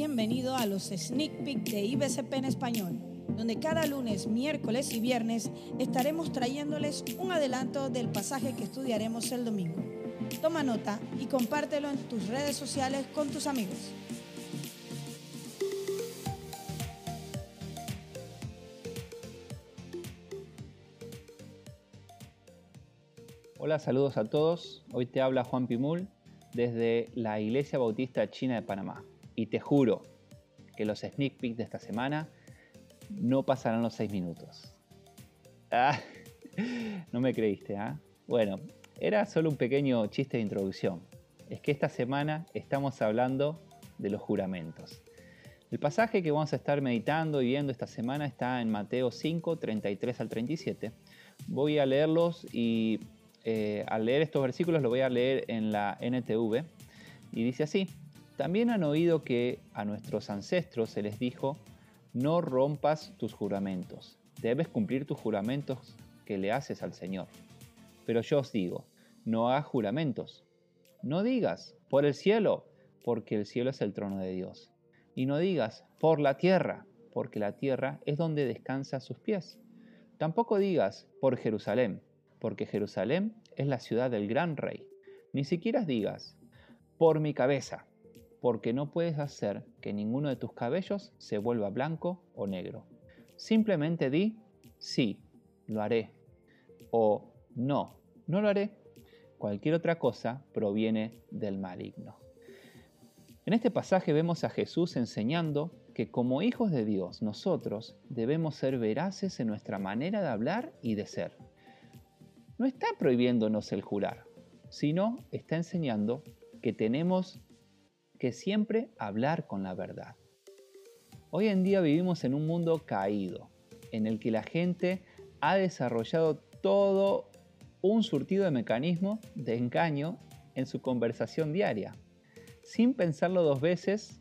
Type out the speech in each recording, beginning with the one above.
bienvenido a los Sneak Peek de IBCP en español, donde cada lunes, miércoles y viernes estaremos trayéndoles un adelanto del pasaje que estudiaremos el domingo. Toma nota y compártelo en tus redes sociales con tus amigos. Hola, saludos a todos. Hoy te habla Juan Pimul desde la Iglesia Bautista China de Panamá. Y te juro que los sneak peeks de esta semana no pasarán los 6 minutos. Ah, no me creíste, ¿ah? Bueno, era solo un pequeño chiste de introducción. Es que esta semana estamos hablando de los juramentos. El pasaje que vamos a estar meditando y viendo esta semana está en Mateo 5, 33 al 37. Voy a leerlos y eh, al leer estos versículos lo voy a leer en la NTV. Y dice así, también han oído que a nuestros ancestros se les dijo, no rompas tus juramentos, debes cumplir tus juramentos que le haces al Señor. Pero yo os digo, no hagas juramentos. No digas, por el cielo, porque el cielo es el trono de Dios. Y no digas, por la tierra, porque la tierra es donde descansa sus pies. Tampoco digas, por Jerusalén, porque Jerusalén es la ciudad del gran rey. Ni siquiera digas, por mi cabeza, porque no puedes hacer que ninguno de tus cabellos se vuelva blanco o negro. Simplemente di, sí, lo haré, o no, no lo haré. Cualquier otra cosa proviene del maligno. En este pasaje vemos a Jesús enseñando que como hijos de Dios nosotros debemos ser veraces en nuestra manera de hablar y de ser. No está prohibiéndonos el jurar, sino está enseñando que tenemos que siempre hablar con la verdad. Hoy en día vivimos en un mundo caído, en el que la gente ha desarrollado todo un surtido de mecanismos de engaño en su conversación diaria. Sin pensarlo dos veces,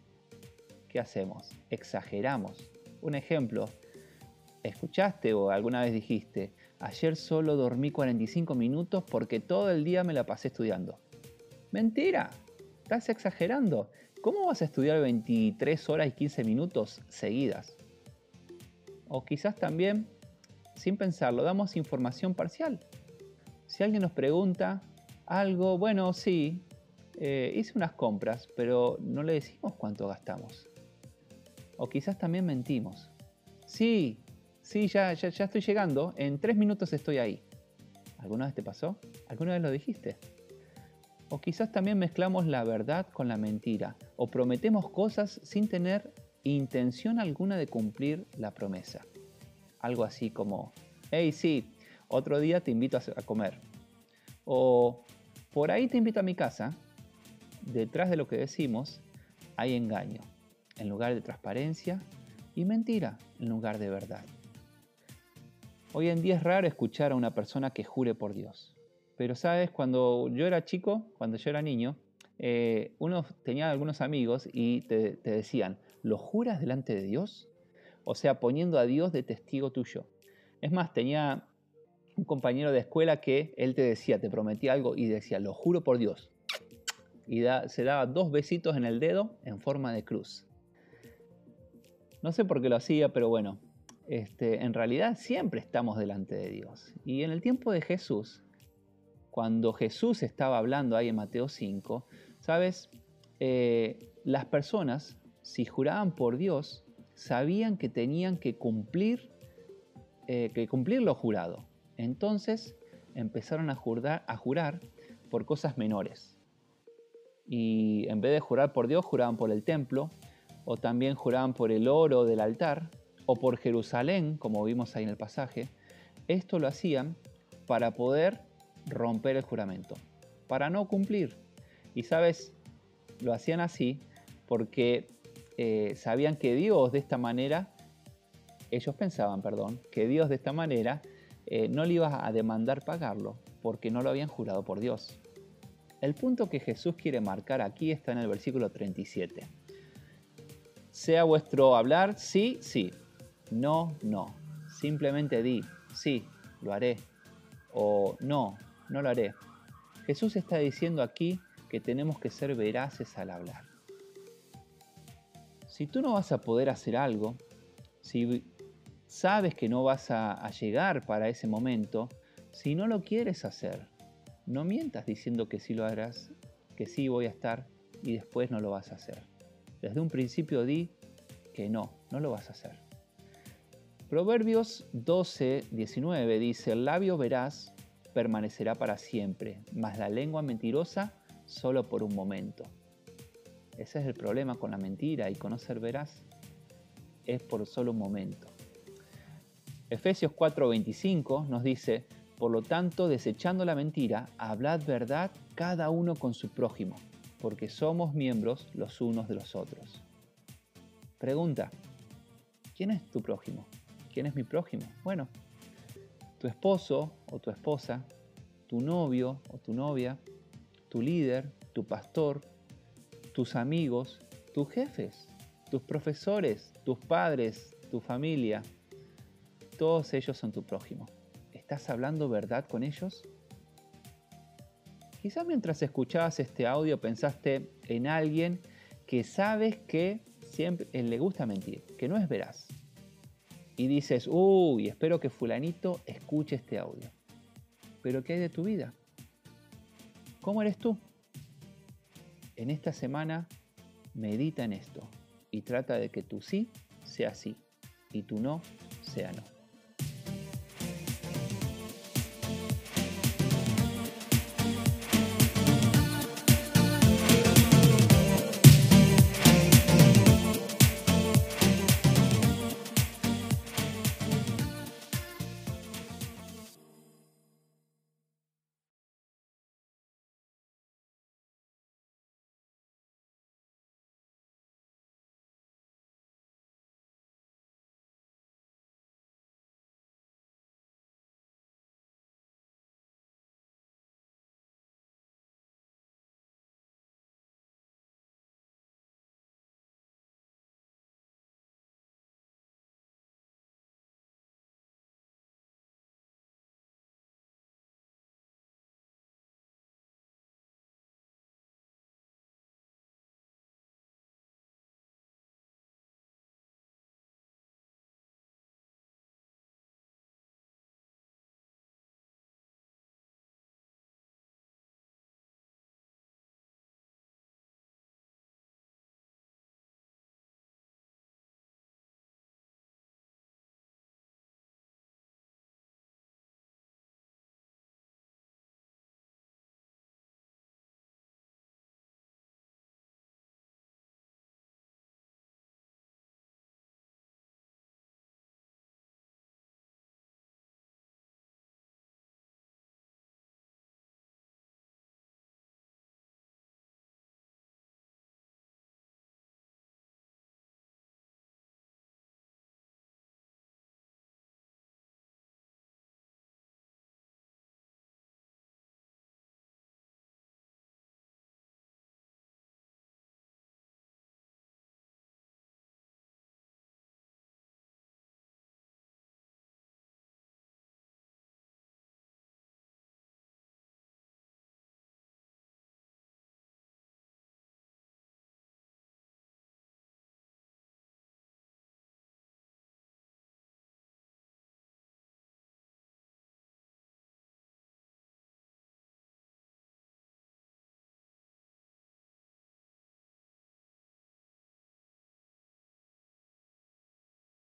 ¿qué hacemos? Exageramos. Un ejemplo, ¿escuchaste o alguna vez dijiste, ayer solo dormí 45 minutos porque todo el día me la pasé estudiando? Mentira, Estás exagerando. ¿Cómo vas a estudiar 23 horas y 15 minutos seguidas? O quizás también, sin pensarlo, damos información parcial. Si alguien nos pregunta algo, bueno, sí, eh, hice unas compras, pero no le decimos cuánto gastamos. O quizás también mentimos. Sí, sí, ya, ya, ya estoy llegando, en tres minutos estoy ahí. ¿Alguna vez te pasó? ¿Alguna vez lo dijiste? O quizás también mezclamos la verdad con la mentira o prometemos cosas sin tener intención alguna de cumplir la promesa. Algo así como, hey sí, otro día te invito a comer. O por ahí te invito a mi casa. Detrás de lo que decimos hay engaño, en lugar de transparencia, y mentira, en lugar de verdad. Hoy en día es raro escuchar a una persona que jure por Dios. Pero sabes, cuando yo era chico, cuando yo era niño, eh, uno tenía algunos amigos y te, decían, ¿lo juras delante de Dios? O sea, poniendo a Dios de testigo tuyo. Es más, tenía un compañero de escuela que él te decía, te prometía algo y decía, lo juro por Dios. Y se daba dos besitos en el dedo en forma de cruz. No sé por qué lo hacía, pero bueno, este, en realidad siempre estamos delante de Dios. Y en el tiempo de Jesús, cuando Jesús estaba hablando ahí en Mateo 5, ¿sabes? Eh, las personas, si juraban por Dios, sabían que tenían que cumplir, eh, que cumplir lo jurado. Entonces empezaron a jurar, a jurar por cosas menores. Y en vez de jurar por Dios, juraban por el templo, o también juraban por el oro del altar, o por Jerusalén, como vimos ahí en el pasaje. Esto lo hacían para poder romper el juramento, para no cumplir. Y sabes, lo hacían así porque eh, sabían que Dios de esta manera, ellos pensaban, perdón, que Dios de esta manera eh, no le iba a demandar pagarlo porque no lo habían jurado por Dios. El punto que Jesús quiere marcar aquí está en el versículo 37. Sea vuestro hablar sí, sí, no, no. Simplemente di, sí, lo haré. O no, no lo haré. Jesús está diciendo aquí que tenemos que ser veraces al hablar. Si tú no vas a poder hacer algo, si sabes que no vas a, llegar para ese momento, si no lo quieres hacer, no mientas diciendo que sí lo harás, que sí voy a estar y después no lo vas a hacer. Desde un principio di que no, no lo vas a hacer. Proverbios 12, 19 dice, el labio veraz permanecerá para siempre, mas la lengua mentirosa solo por un momento. Ese es el problema con la mentira y conocer veraz es por solo un momento. Efesios 4:25 nos dice, por lo tanto, desechando la mentira, hablad verdad cada uno con su prójimo, porque somos miembros los unos de los otros. Pregunta, ¿quién es tu prójimo? ¿Quién es mi prójimo? Bueno, tu esposo o tu esposa, tu novio o tu novia, tu líder, tu pastor, tus amigos, tus jefes, tus profesores, tus padres, tu familia. Todos ellos son tu prójimo. ¿Estás hablando verdad con ellos? Quizás mientras escuchabas este audio pensaste en alguien que sabes que siempre le gusta mentir, que no es veraz. Y dices, uy, espero que fulanito escuche este audio. Pero ¿qué hay de tu vida? ¿Cómo eres tú? En esta semana medita en esto y trata de que tu sí sea sí y tu no sea no.